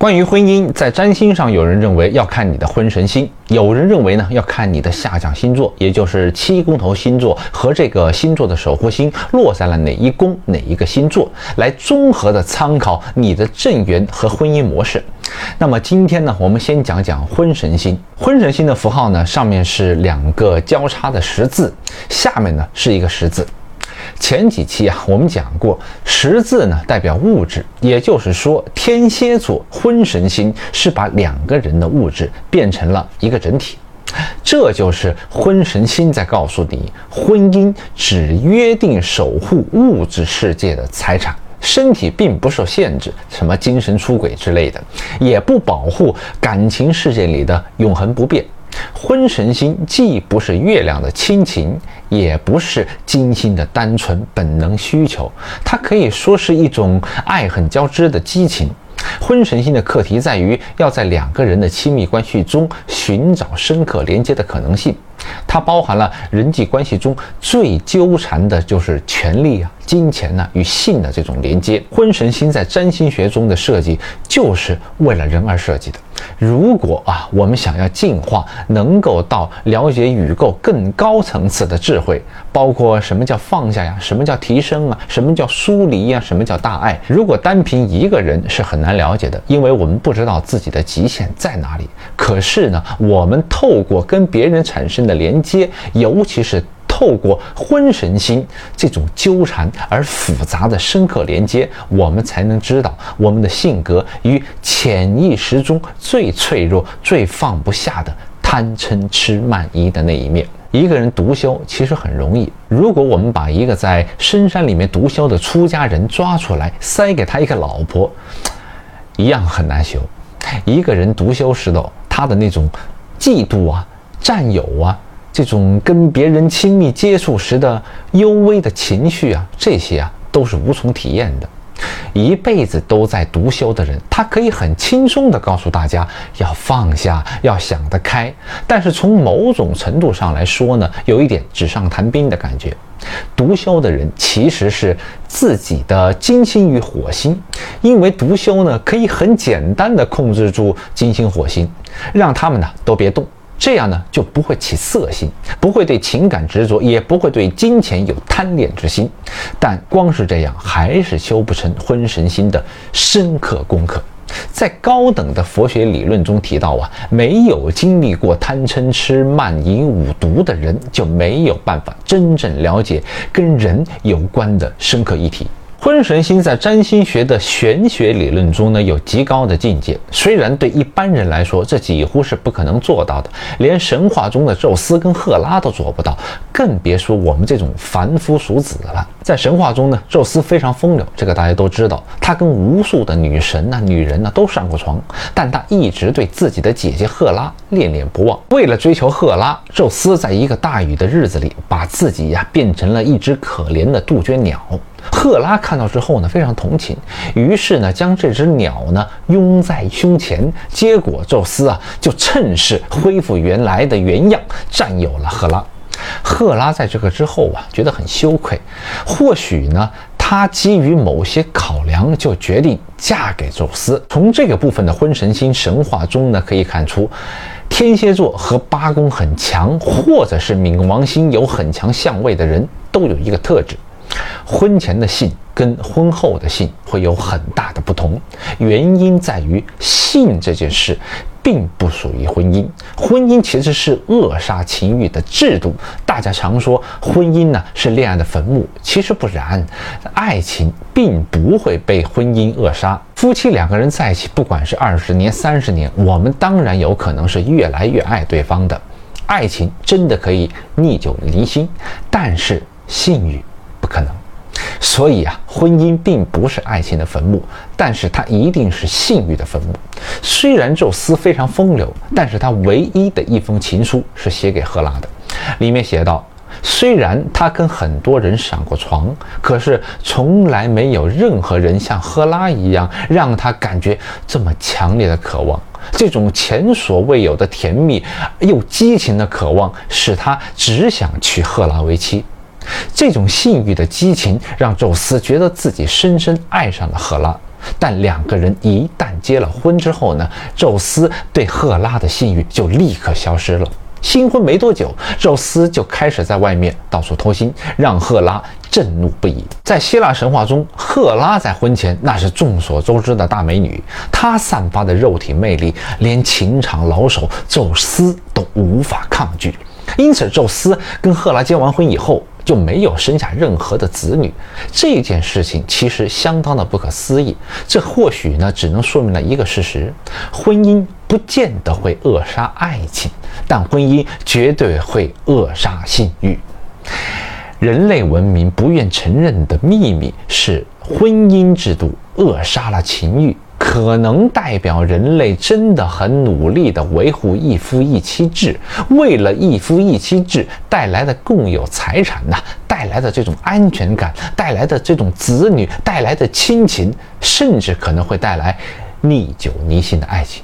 关于婚姻，在占星上，有人认为要看你的婚神星，有人认为呢要看你的下降星座，也就是七宫头星座和这个星座的守护星落在了哪一宫、哪一个星座，来综合的参考你的正缘和婚姻模式。那么今天呢，我们先讲讲婚神星。婚神星的符号呢，上面是两个交叉的十字，下面呢是一个十字。前几期啊，我们讲过十字呢代表物质，也就是说天蝎座婚神星是把两个人的物质变成了一个整体，这就是婚神星在告诉你，婚姻只约定守护物质世界的财产，身体并不受限制，什么精神出轨之类的，也不保护感情世界里的永恒不变。婚神星既不是月亮的亲情，也不是精心的单纯本能需求，它可以说是一种爱恨交织的激情。婚神性的课题在于要在两个人的亲密关系中寻找深刻连接的可能性，它包含了人际关系中最纠缠的就是权力啊。金钱呢与性的这种连接，婚神星在占星学中的设计就是为了人而设计的。如果啊，我们想要进化，能够到了解宇宙更高层次的智慧，包括什么叫放下呀，什么叫提升啊，什么叫疏离呀，什么叫大爱？如果单凭一个人是很难了解的，因为我们不知道自己的极限在哪里。可是呢，我们透过跟别人产生的连接，尤其是。透过婚神心这种纠缠而复杂的深刻连接，我们才能知道我们的性格与潜意识中最脆弱、最放不下的贪嗔痴慢疑的那一面。一个人独修其实很容易，如果我们把一个在深山里面独修的出家人抓出来，塞给他一个老婆，一样很难修。一个人独修时的他的那种嫉妒啊、占有啊。这种跟别人亲密接触时的幽微的情绪啊，这些啊都是无从体验的。一辈子都在独修的人，他可以很轻松地告诉大家要放下，要想得开。但是从某种程度上来说呢，有一点纸上谈兵的感觉。独修的人其实是自己的金星与火星，因为独修呢可以很简单地控制住金星火星，让他们呢都别动。这样呢，就不会起色心，不会对情感执着，也不会对金钱有贪恋之心。但光是这样，还是修不成婚神心的深刻功课。在高等的佛学理论中提到啊，没有经历过贪嗔痴慢疑五毒的人，就没有办法真正了解跟人有关的深刻议题。婚神星在占星学的玄学理论中呢，有极高的境界。虽然对一般人来说，这几乎是不可能做到的，连神话中的宙斯跟赫拉都做不到，更别说我们这种凡夫俗子了。在神话中呢，宙斯非常风流，这个大家都知道，他跟无数的女神呐、女人呐都上过床，但他一直对自己的姐姐赫拉恋恋不忘。为了追求赫拉，宙斯在一个大雨的日子里，把自己呀变成了一只可怜的杜鹃鸟。赫拉看到之后呢，非常同情，于是呢，将这只鸟呢拥在胸前。结果宙斯啊，就趁势恢复原来的原样，占有了赫拉。赫拉在这个之后啊，觉得很羞愧。或许呢，她基于某些考量，就决定嫁给宙斯。从这个部分的婚神星神话中呢，可以看出，天蝎座和八宫很强，或者是冥王星有很强相位的人，都有一个特质。婚前的性跟婚后的性会有很大的不同，原因在于性这件事并不属于婚姻，婚姻其实是扼杀情欲的制度。大家常说婚姻呢是恋爱的坟墓，其实不然，爱情并不会被婚姻扼杀。夫妻两个人在一起，不管是二十年、三十年，我们当然有可能是越来越爱对方的，爱情真的可以历久弥新，但是性欲。可能，所以啊，婚姻并不是爱情的坟墓，但是它一定是性欲的坟墓。虽然宙斯非常风流，但是他唯一的一封情书是写给赫拉的，里面写道：虽然他跟很多人上过床，可是从来没有任何人像赫拉一样让他感觉这么强烈的渴望。这种前所未有的甜蜜又激情的渴望，使他只想娶赫拉为妻。这种性欲的激情让宙斯觉得自己深深爱上了赫拉，但两个人一旦结了婚之后呢，宙斯对赫拉的性欲就立刻消失了。新婚没多久，宙斯就开始在外面到处偷腥，让赫拉震怒不已。在希腊神话中，赫拉在婚前那是众所周知的大美女，她散发的肉体魅力，连情场老手宙斯都无法抗拒。因此，宙斯跟赫拉结完婚以后。就没有生下任何的子女，这件事情其实相当的不可思议。这或许呢，只能说明了一个事实：婚姻不见得会扼杀爱情，但婚姻绝对会扼杀性欲。人类文明不愿承认的秘密是，婚姻制度扼杀了情欲。可能代表人类真的很努力地维护一夫一妻制，为了一夫一妻制带来的共有财产呐，带来的这种安全感，带来的这种子女，带来的亲情，甚至可能会带来历久弥新的爱情。